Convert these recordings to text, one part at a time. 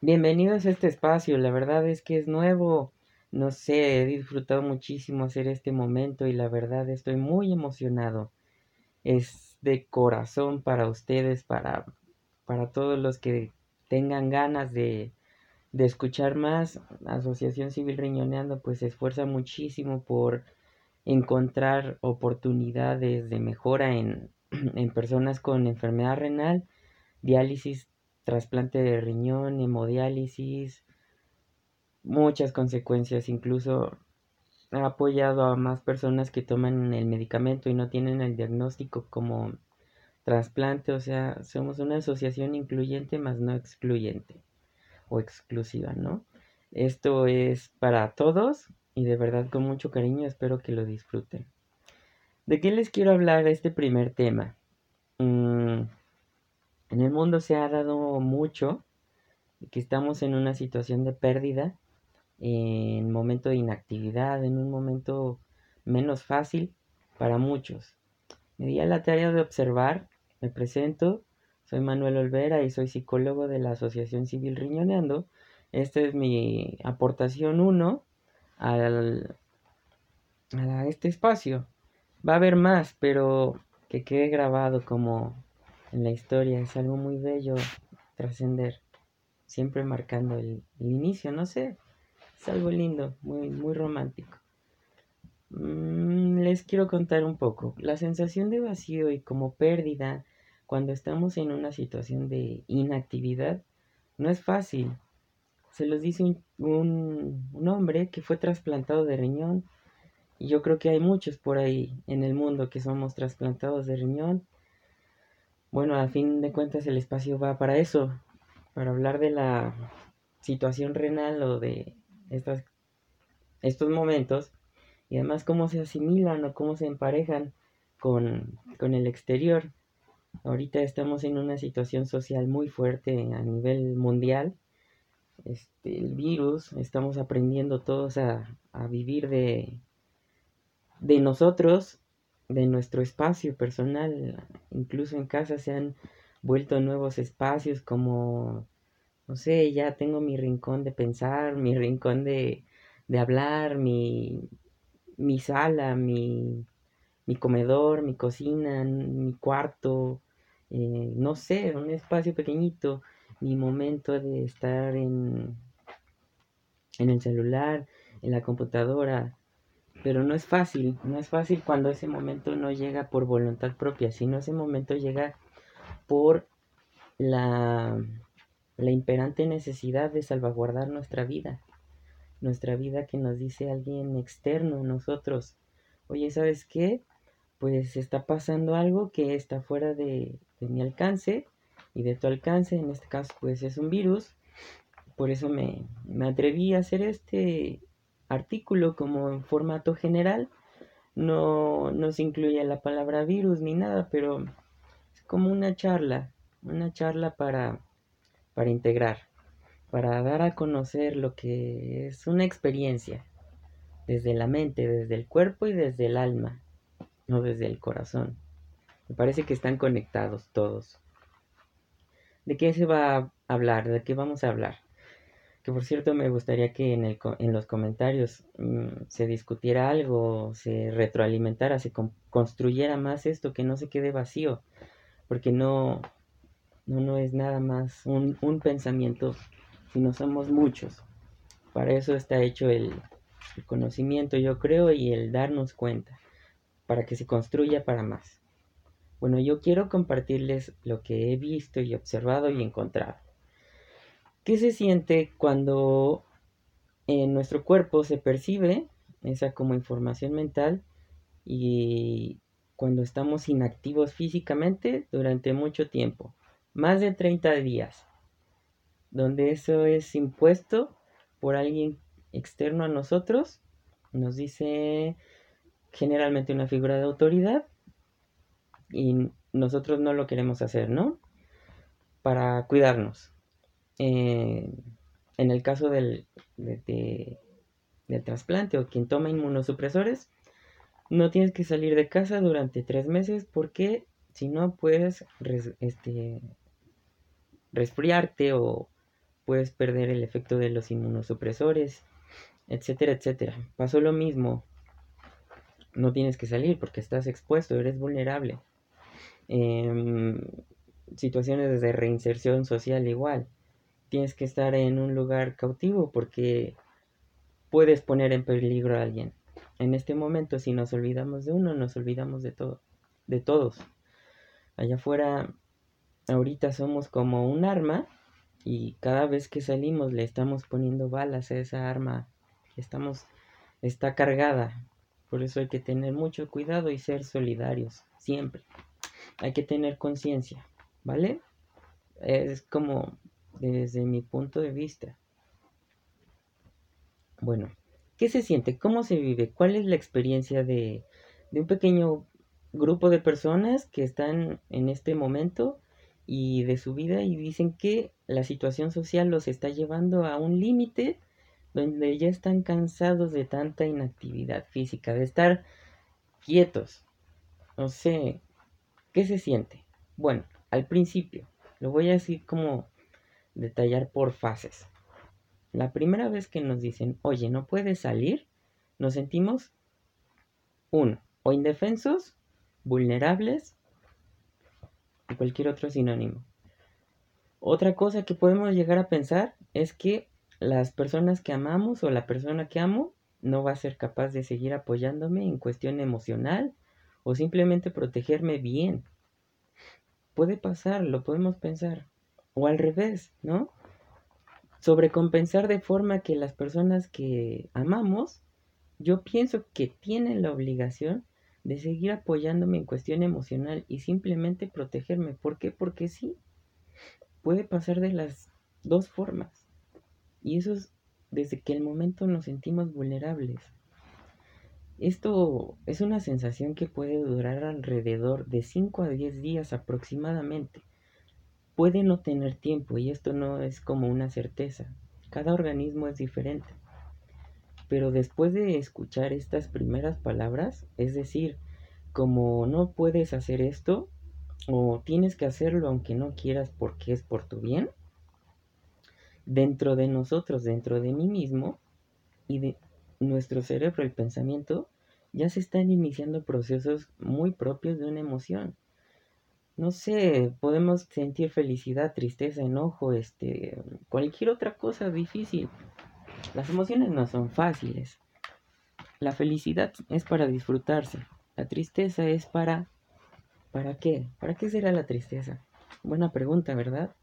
Bienvenidos a este espacio, la verdad es que es nuevo, no sé, he disfrutado muchísimo hacer este momento y la verdad estoy muy emocionado. Es de corazón para ustedes, para, para todos los que tengan ganas de, de escuchar más. Asociación Civil Riñoneando pues se esfuerza muchísimo por encontrar oportunidades de mejora en, en personas con enfermedad renal, diálisis trasplante de riñón, hemodiálisis, muchas consecuencias, incluso ha apoyado a más personas que toman el medicamento y no tienen el diagnóstico como trasplante, o sea, somos una asociación incluyente más no excluyente o exclusiva, ¿no? Esto es para todos y de verdad con mucho cariño espero que lo disfruten. ¿De qué les quiero hablar este primer tema? Mm, en el mundo se ha dado mucho que estamos en una situación de pérdida, en momento de inactividad, en un momento menos fácil para muchos. Me di a la tarea de observar, me presento, soy Manuel Olvera y soy psicólogo de la Asociación Civil Riñoneando. Esta es mi aportación 1 al, a este espacio. Va a haber más, pero que quede grabado como en la historia. Es algo muy bello trascender, siempre marcando el, inicio, no sé, es algo lindo, muy, muy romántico. Mm, les quiero contar un poco. La sensación de vacío y como pérdida cuando estamos en una situación de inactividad no es fácil. Se los dice un, un hombre que fue trasplantado de riñón y yo creo que hay muchos por ahí en el mundo que somos trasplantados de riñón bueno, a fin de cuentas el espacio va para eso, para hablar de la situación renal o de estas, estos momentos y además cómo se asimilan o cómo se emparejan con, con el exterior. Ahorita estamos en una situación social muy fuerte a nivel mundial. Este, el virus, estamos aprendiendo todos a, a vivir de, de nosotros de nuestro espacio personal, incluso en casa se han vuelto nuevos espacios como, no sé, ya tengo mi rincón de pensar, mi rincón de, de hablar, mi, mi sala, mi, mi, comedor, mi cocina, mi cuarto, eh, no sé, un espacio pequeñito, mi momento de estar en, en el celular, en la computadora, pero no es fácil, no es fácil cuando ese momento no llega por voluntad propia, sino ese momento llega por la, la imperante necesidad de salvaguardar nuestra vida, nuestra vida que nos dice alguien externo, nosotros, oye, ¿sabes qué? Pues está pasando algo que está fuera de, de mi alcance y de tu alcance, en este caso pues es un virus, por eso me, me atreví a hacer este artículo como en formato general. No, no se incluye la palabra virus ni nada, pero es como una charla, una charla para, para integrar, para dar a conocer lo que es una experiencia desde la mente, desde el cuerpo y desde el alma, no desde el corazón. Me parece que están conectados todos. ¿De qué se va a hablar? ¿De qué vamos a hablar? Que por cierto me gustaría que en, el, en los comentarios mm, se discutiera algo, se retroalimentara, se construyera más esto, que no se quede vacío, porque no, no, no es nada más un, un pensamiento, sino somos muchos. Para eso está hecho el, el conocimiento, yo creo, y el darnos cuenta, para que se construya para más. Bueno, yo quiero compartirles lo que he visto y observado y encontrado. ¿Qué se siente cuando en nuestro cuerpo se percibe esa como información mental y cuando estamos inactivos físicamente durante mucho tiempo, más de 30 días, donde eso es impuesto por alguien externo a nosotros, nos dice generalmente una figura de autoridad y nosotros no lo queremos hacer, ¿no? Para cuidarnos. Eh, en el caso del, del trasplante o quien toma inmunosupresores, no tienes que salir de casa durante tres meses porque si no puedes este, resfriarte o puedes perder el efecto de los inmunosupresores, etcétera, etcétera. Pasó lo mismo. No tienes que salir porque estás expuesto, eres vulnerable. Em, situaciones de reinserción social igual. Tienes que estar en un lugar cautivo porque puedes poner en peligro a alguien. En este momento, si nos olvidamos de uno, nos olvidamos de todo, de todos. Allá afuera, ahorita somos como un arma y cada vez que salimos le estamos poniendo balas a esa arma. Estamos, está cargada. Por eso hay que tener mucho cuidado y ser solidarios, siempre. Hay que tener conciencia, ¿vale? Es como desde mi punto de vista. Bueno, ¿qué se siente? ¿Cómo se vive? ¿Cuál es la experiencia de, un pequeño grupo de personas que están en este momento y de su vida y dicen que la situación social los está llevando a un límite donde ya están cansados de tanta inactividad física, de estar quietos. No sé, ¿qué se siente? Bueno, al principio, lo voy a decir como detallar por fases. La primera vez que nos dicen, oye, no puedes salir, nos sentimos, uno, o indefensos, vulnerables, y cualquier otro sinónimo. Otra cosa que podemos llegar a pensar es que las personas que amamos o la persona que amo no va a ser capaz de seguir apoyándome en cuestión emocional o simplemente protegerme bien. Puede pasar, lo podemos pensar. O al revés, ¿no? Sobrecompensar de forma que las personas que amamos, yo pienso que tienen la obligación de seguir apoyándome en cuestión emocional y simplemente protegerme. ¿Por qué? Porque sí, puede pasar de las dos formas. Y eso es desde que el momento nos sentimos vulnerables. Esto es una sensación que puede durar alrededor de 5 a 10 días aproximadamente. Puede no tener tiempo y esto no es como una certeza. Cada organismo es diferente. Pero después de escuchar estas primeras palabras, es decir, como no puedes hacer esto, o tienes que hacerlo aunque no quieras porque es por tu bien, dentro de nosotros, dentro de mí mismo y de nuestro cerebro, el pensamiento, ya se están iniciando procesos muy propios de una emoción. No sé, podemos sentir felicidad, tristeza, enojo, este, cualquier otra cosa difícil. Las emociones no son fáciles. La felicidad es para disfrutarse. La tristeza es para... ¿Para qué? ¿Para qué será la tristeza? Buena pregunta, ¿verdad?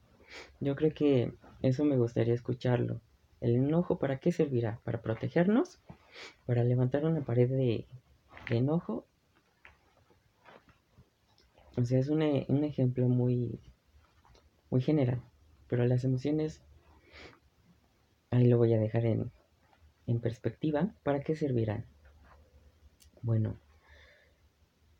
Yo creo que eso me gustaría escucharlo. ¿El enojo para qué servirá? ¿Para protegernos? ¿Para levantar una pared de, enojo? O sea, es un, un, ejemplo muy, muy general. Pero las emociones, ahí lo voy a dejar en, en perspectiva. ¿Para qué servirán? Bueno,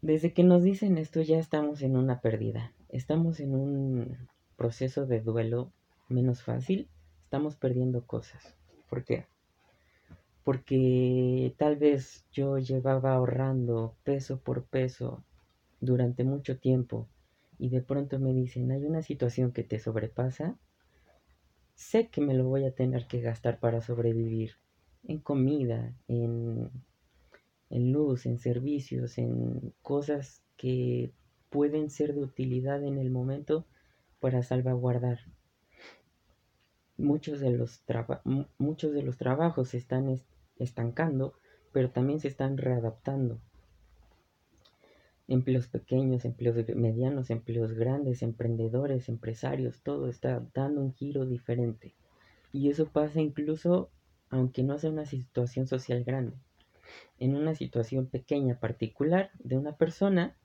desde que nos dicen esto ya estamos en una pérdida. Estamos en un proceso de duelo menos fácil, estamos perdiendo cosas. ¿Por qué? Porque tal vez yo llevaba ahorrando peso por peso durante mucho tiempo y de pronto me dicen, hay una situación que te sobrepasa, sé que me lo voy a tener que gastar para sobrevivir en comida, en, en luz, en servicios, en cosas que pueden ser de utilidad en el momento para salvaguardar muchos de los, muchos de los trabajos se están estancando, pero también se están readaptando. Empleos pequeños, empleos medianos, empleos grandes, emprendedores, empresarios, todo está dando un giro diferente. Y eso pasa incluso aunque no sea una situación social grande. En una situación pequeña particular de una persona,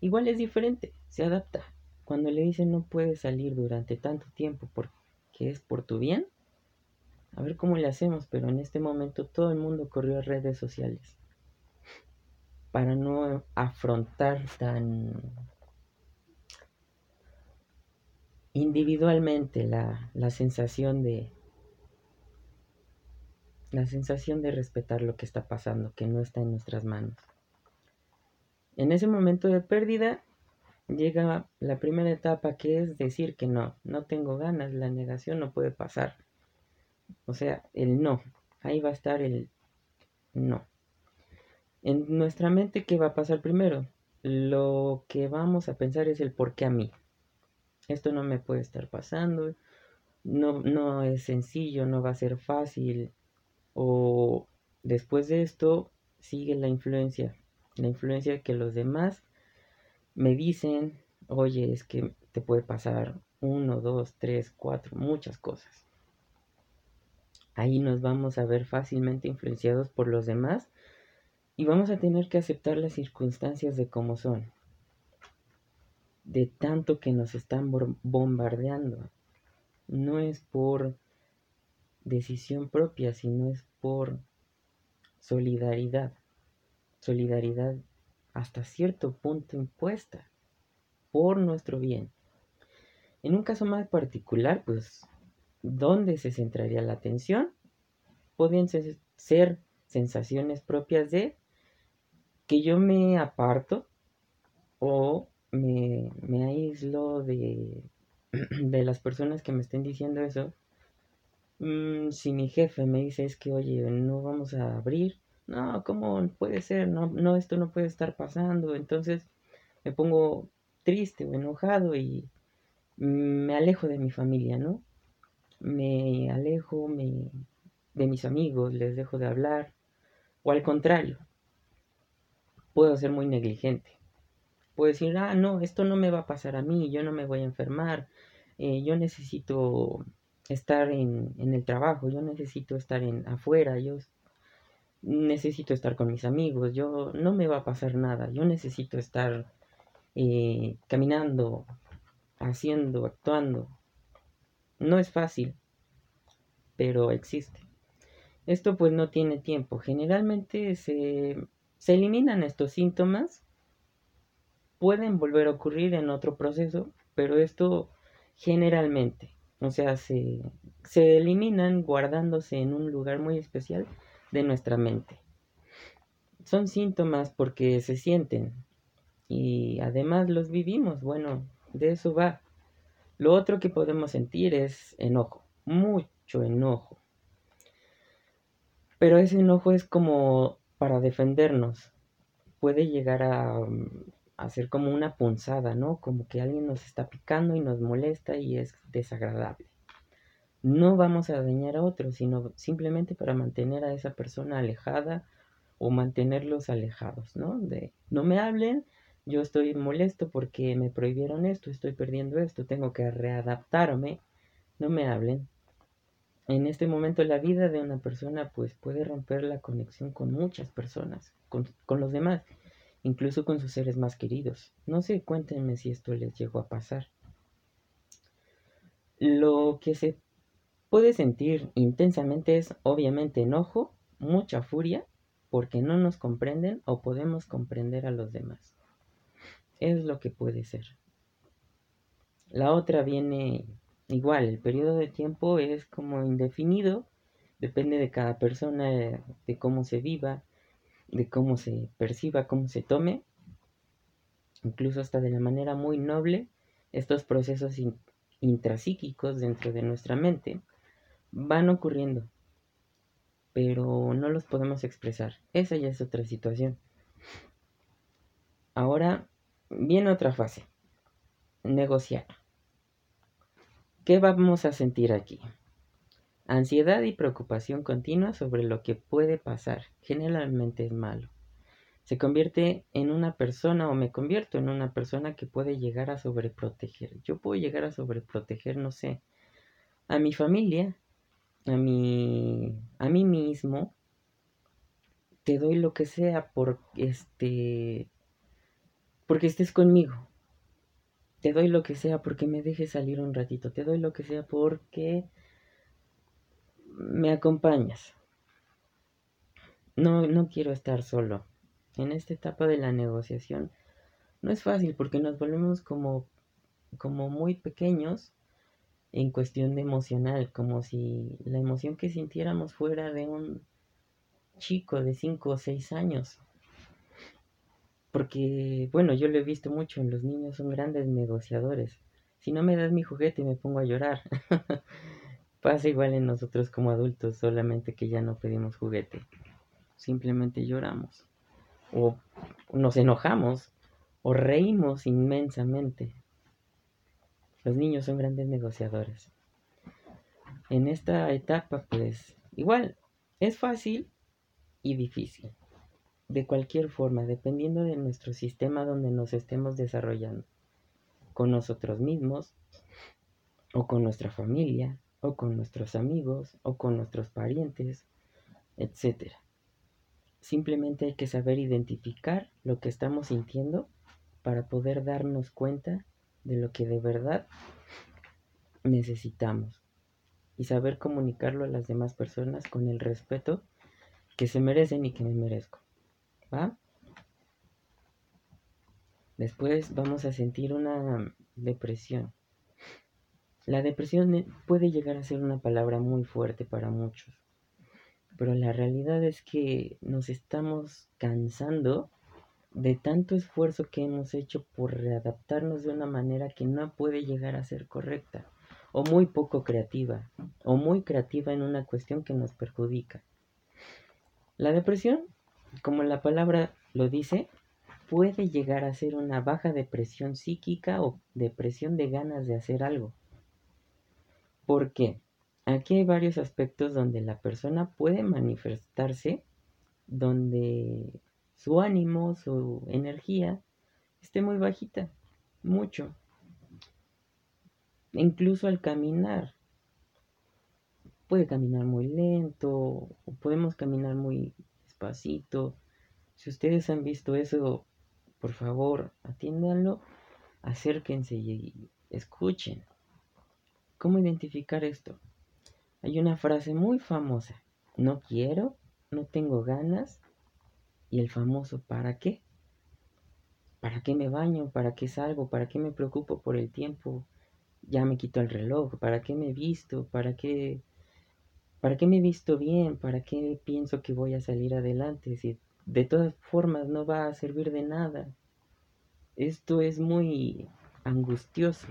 igual es diferente, se adapta. Cuando le dicen no puede salir durante tanto tiempo porque que es por tu bien. A ver cómo le hacemos, pero en este momento todo el mundo corrió a redes sociales para no afrontar tan individualmente la, la sensación de la sensación de respetar lo que está pasando, que no está en nuestras manos. En ese momento de pérdida, llega la primera etapa que es decir que no, no tengo ganas, la negación no puede pasar. O sea, el no, ahí va a estar el no. En nuestra mente, ¿qué va a pasar primero? Lo que vamos a pensar es el por qué a mí. Esto no me puede estar pasando, no, no es sencillo, no va a ser fácil. O después de esto sigue la influencia, la influencia que los demás me dicen, oye, es que te puede pasar uno, dos, tres, cuatro, muchas cosas. Ahí nos vamos a ver fácilmente influenciados por los demás y vamos a tener que aceptar las circunstancias de cómo son. De tanto que nos están bombardeando. No es por decisión propia, sino es por solidaridad. Solidaridad hasta cierto punto impuesta por nuestro bien. En un caso más particular, pues, ¿dónde se centraría la atención? Pueden ser sensaciones propias de que yo me aparto o me, aíslo de, de, las personas que me estén diciendo eso. Mm, si mi jefe me dice es que, oye, no vamos a abrir, no, ¿cómo puede ser? No, no, esto no puede estar pasando. Entonces me pongo triste o enojado y me alejo de mi familia, ¿no? Me alejo me, de mis amigos, les dejo de hablar. O al contrario, puedo ser muy negligente. Puedo decir, ah, no, esto no me va a pasar a mí, yo no me voy a enfermar, eh, yo necesito estar en, en, el trabajo, yo necesito estar en afuera, yo necesito estar con mis amigos, yo no me va a pasar nada, yo necesito estar eh, caminando, haciendo, actuando. No es fácil, pero existe. Esto pues no tiene tiempo. Generalmente se, se eliminan estos síntomas. Pueden volver a ocurrir en otro proceso, pero esto generalmente, o sea, se, se eliminan guardándose en un lugar muy especial de nuestra mente. Son síntomas porque se sienten y además los vivimos. Bueno, de eso va. Lo otro que podemos sentir es enojo, mucho enojo. Pero ese enojo es como para defendernos. Puede llegar a, a ser como una punzada, ¿no? Como que alguien nos está picando y nos molesta y es desagradable no vamos a dañar a otros, sino simplemente para mantener a esa persona alejada o mantenerlos alejados, ¿no? De no me hablen, yo estoy molesto porque me prohibieron esto, estoy perdiendo esto, tengo que readaptarme, no me hablen. En este momento la vida de una persona pues puede romper la conexión con muchas personas, con, con los demás, incluso con sus seres más queridos. No sé, cuéntenme si esto les llegó a pasar. Lo que se puede sentir intensamente es obviamente enojo, mucha furia, porque no nos comprenden o podemos comprender a los demás. Es lo que puede ser. La otra viene igual, el periodo de tiempo es como indefinido, depende de cada persona, de cómo se viva, de cómo se perciba, cómo se tome, incluso hasta de la manera muy noble, estos procesos intrapsíquicos dentro de nuestra mente van ocurriendo, pero no los podemos expresar. Esa ya es otra situación. Ahora viene otra fase, negociar. ¿Qué vamos a sentir aquí? Ansiedad y preocupación continua sobre lo que puede pasar. Generalmente es malo. Se convierte en una persona o me convierto en una persona que puede llegar a sobreproteger. Yo puedo llegar a sobreproteger, no sé, a mi familia, a mí, a mí mismo, te doy lo que sea por este, porque estés conmigo. Te doy lo que sea porque me dejes salir un ratito. Te doy lo que sea porque me acompañas. No, no quiero estar solo. En esta etapa de la negociación no es fácil porque nos volvemos como, como muy pequeños en cuestión de emocional, como si la emoción que sintiéramos fuera de un chico de 5 o 6 años. Porque, bueno, yo lo he visto mucho, los niños son grandes negociadores. Si no me das mi juguete me pongo a llorar. Pasa igual en nosotros como adultos, solamente que ya no pedimos juguete. Simplemente lloramos. O nos enojamos. O reímos inmensamente. Los niños son grandes negociadores. En esta etapa, pues, igual, es fácil y difícil. De cualquier forma, dependiendo de nuestro sistema donde nos estemos desarrollando. Con nosotros mismos, o con nuestra familia, o con nuestros amigos, o con nuestros parientes, etc. Simplemente hay que saber identificar lo que estamos sintiendo para poder darnos cuenta de lo que de verdad necesitamos y saber comunicarlo a las demás personas con el respeto que se merecen y que me merezco. Después vamos a sentir una depresión. La depresión puede llegar a ser una palabra muy fuerte para muchos, pero la realidad es que nos estamos cansando de tanto esfuerzo que hemos hecho por readaptarnos de una manera que no puede llegar a ser correcta, o muy poco creativa, o muy creativa en una cuestión que nos perjudica. La depresión, como la palabra lo dice, puede llegar a ser una baja depresión psíquica o depresión de ganas de hacer algo. Porque aquí hay varios aspectos donde la persona puede manifestarse, donde su ánimo, su energía esté muy bajita, mucho. Incluso al caminar. Puede caminar muy lento, o podemos caminar muy despacito. Si ustedes han visto eso, por favor, atiéndanlo, acérquense y escuchen. ¿Cómo identificar esto? Hay una frase muy famosa. No quiero, no tengo ganas. Y el famoso ¿para qué? ¿Para qué me baño? ¿Para qué salgo? ¿Para qué me preocupo por el tiempo? Ya me quito el reloj. ¿Para qué me visto? ¿Para qué? ¿Para qué me he visto bien? ¿Para qué pienso que voy a salir adelante? Si de todas formas no va a servir de nada. Esto es muy angustioso.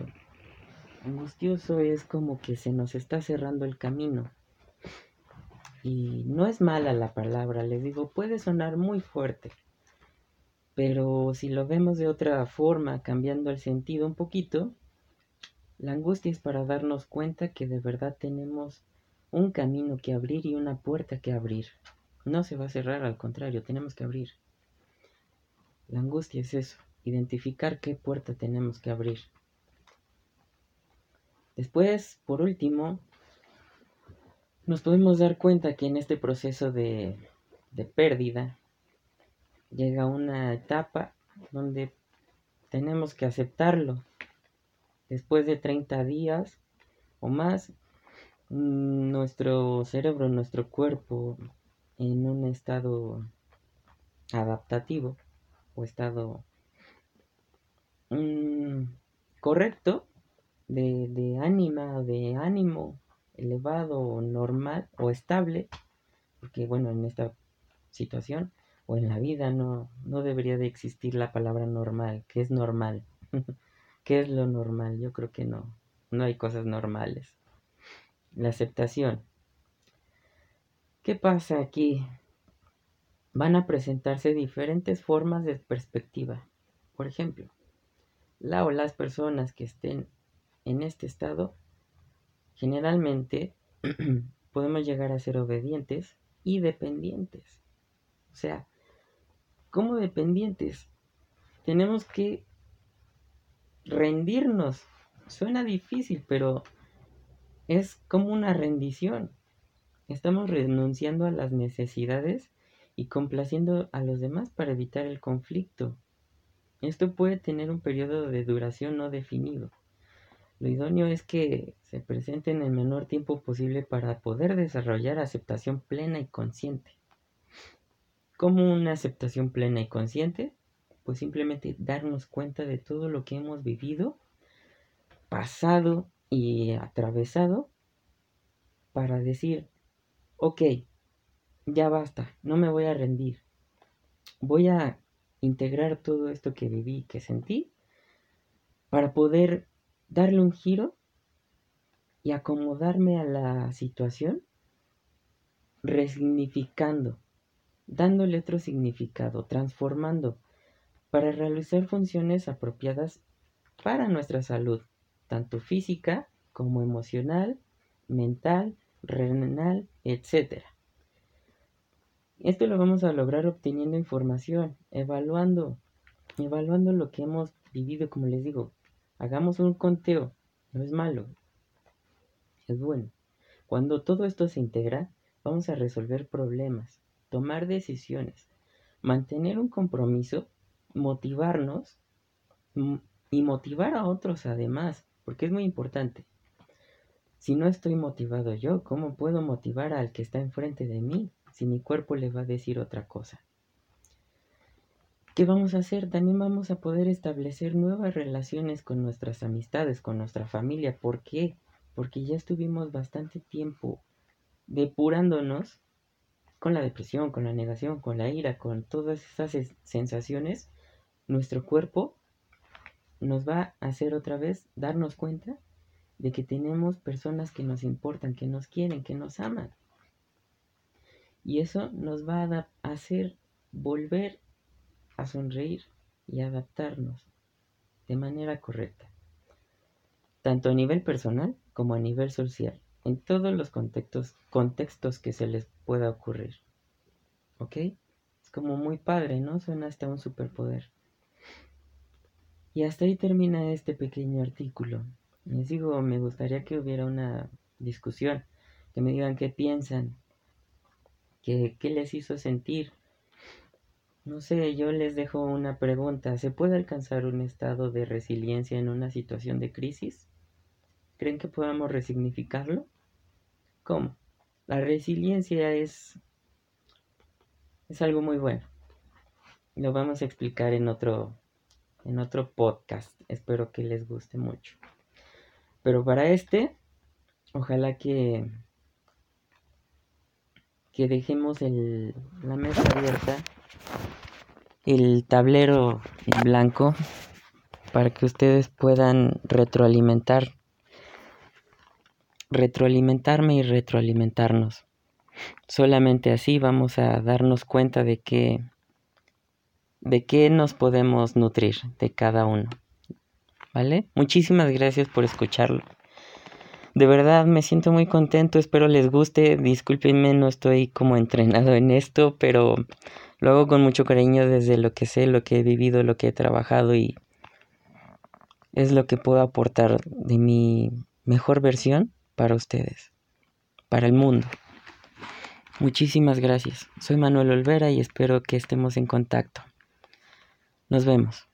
Angustioso es como que se nos está cerrando el camino. Y no es mala la palabra, les digo, puede sonar muy fuerte. Pero si lo vemos de otra forma, cambiando el sentido un poquito, la angustia es para darnos cuenta que de verdad tenemos un camino que abrir y una puerta que abrir. No se va a cerrar, al contrario, tenemos que abrir. La angustia es eso, identificar qué puerta tenemos que abrir. Después, por último, nos podemos dar cuenta que en este proceso de, pérdida llega una etapa donde tenemos que aceptarlo. Después de 30 días o más, nuestro cerebro, nuestro cuerpo, en un estado adaptativo o estado mm, correcto, de, ánima, de ánimo elevado normal o estable, porque bueno, en esta situación o en la vida no, no debería de existir la palabra normal, que es normal. ¿Qué es lo normal? Yo creo que no, no hay cosas normales. La aceptación. ¿Qué pasa aquí? Van a presentarse diferentes formas de perspectiva. Por ejemplo, la o las personas que estén en este estado, generalmente podemos llegar a ser obedientes y dependientes. O sea, como dependientes, tenemos que rendirnos. Suena difícil, pero es como una rendición. Estamos renunciando a las necesidades y complaciendo a los demás para evitar el conflicto. Esto puede tener un periodo de duración no definido. Lo idóneo es que se presente en el menor tiempo posible para poder desarrollar aceptación plena y consciente. ¿Cómo una aceptación plena y consciente? Pues simplemente darnos cuenta de todo lo que hemos vivido, pasado y atravesado para decir, ok, ya basta, no me voy a rendir. Voy a integrar todo esto que viví, que sentí, para poder darle un giro y acomodarme a la situación, resignificando, dándole otro significado, transformando, para realizar funciones apropiadas para nuestra salud, tanto física como emocional, mental, renal, etc. Esto lo vamos a lograr obteniendo información, evaluando, evaluando lo que hemos vivido, como les digo. Hagamos un conteo, no es malo, es bueno. Cuando todo esto se integra, vamos a resolver problemas, tomar decisiones, mantener un compromiso, motivarnos y motivar a otros además, porque es muy importante. Si no estoy motivado yo, ¿cómo puedo motivar al que está enfrente de mí? si mi cuerpo le va a decir otra cosa. ¿Qué vamos a hacer? También vamos a poder establecer nuevas relaciones con nuestras amistades, con nuestra familia. ¿Por qué? Porque ya estuvimos bastante tiempo depurándonos con la depresión, con la negación, con la ira, con todas esas sensaciones. Nuestro cuerpo nos va a hacer otra vez darnos cuenta de que tenemos personas que nos importan, que nos quieren, que nos aman. Y eso nos va a hacer volver a sonreír y adaptarnos de manera correcta, tanto a nivel personal como a nivel social, en todos los contextos, contextos que se les pueda ocurrir. ¿Ok? Es como muy padre, ¿no? Suena hasta un superpoder. Y hasta ahí termina este pequeño artículo. Les digo, me gustaría que hubiera una discusión, que me digan qué piensan, ¿Qué, les hizo sentir? No sé, yo les dejo una pregunta. ¿Se puede alcanzar un estado de resiliencia en una situación de crisis? ¿Creen que podamos resignificarlo? ¿Cómo? La resiliencia es es algo muy bueno. Lo vamos a explicar en otro en otro podcast. Espero que les guste mucho. Pero para este, ojalá que que dejemos el, la mesa abierta, el tablero en blanco, para que ustedes puedan retroalimentar, retroalimentarme y retroalimentarnos. Solamente así vamos a darnos cuenta de que de qué nos podemos nutrir de cada uno. ¿Vale? Muchísimas gracias por escucharlo. De verdad me siento muy contento, espero les guste. Discúlpenme, no estoy como entrenado en esto, pero lo hago con mucho cariño desde lo que sé, lo que he vivido, lo que he trabajado y es lo que puedo aportar de mi mejor versión para ustedes, para el mundo. Muchísimas gracias. Soy Manuel Olvera y espero que estemos en contacto. Nos vemos.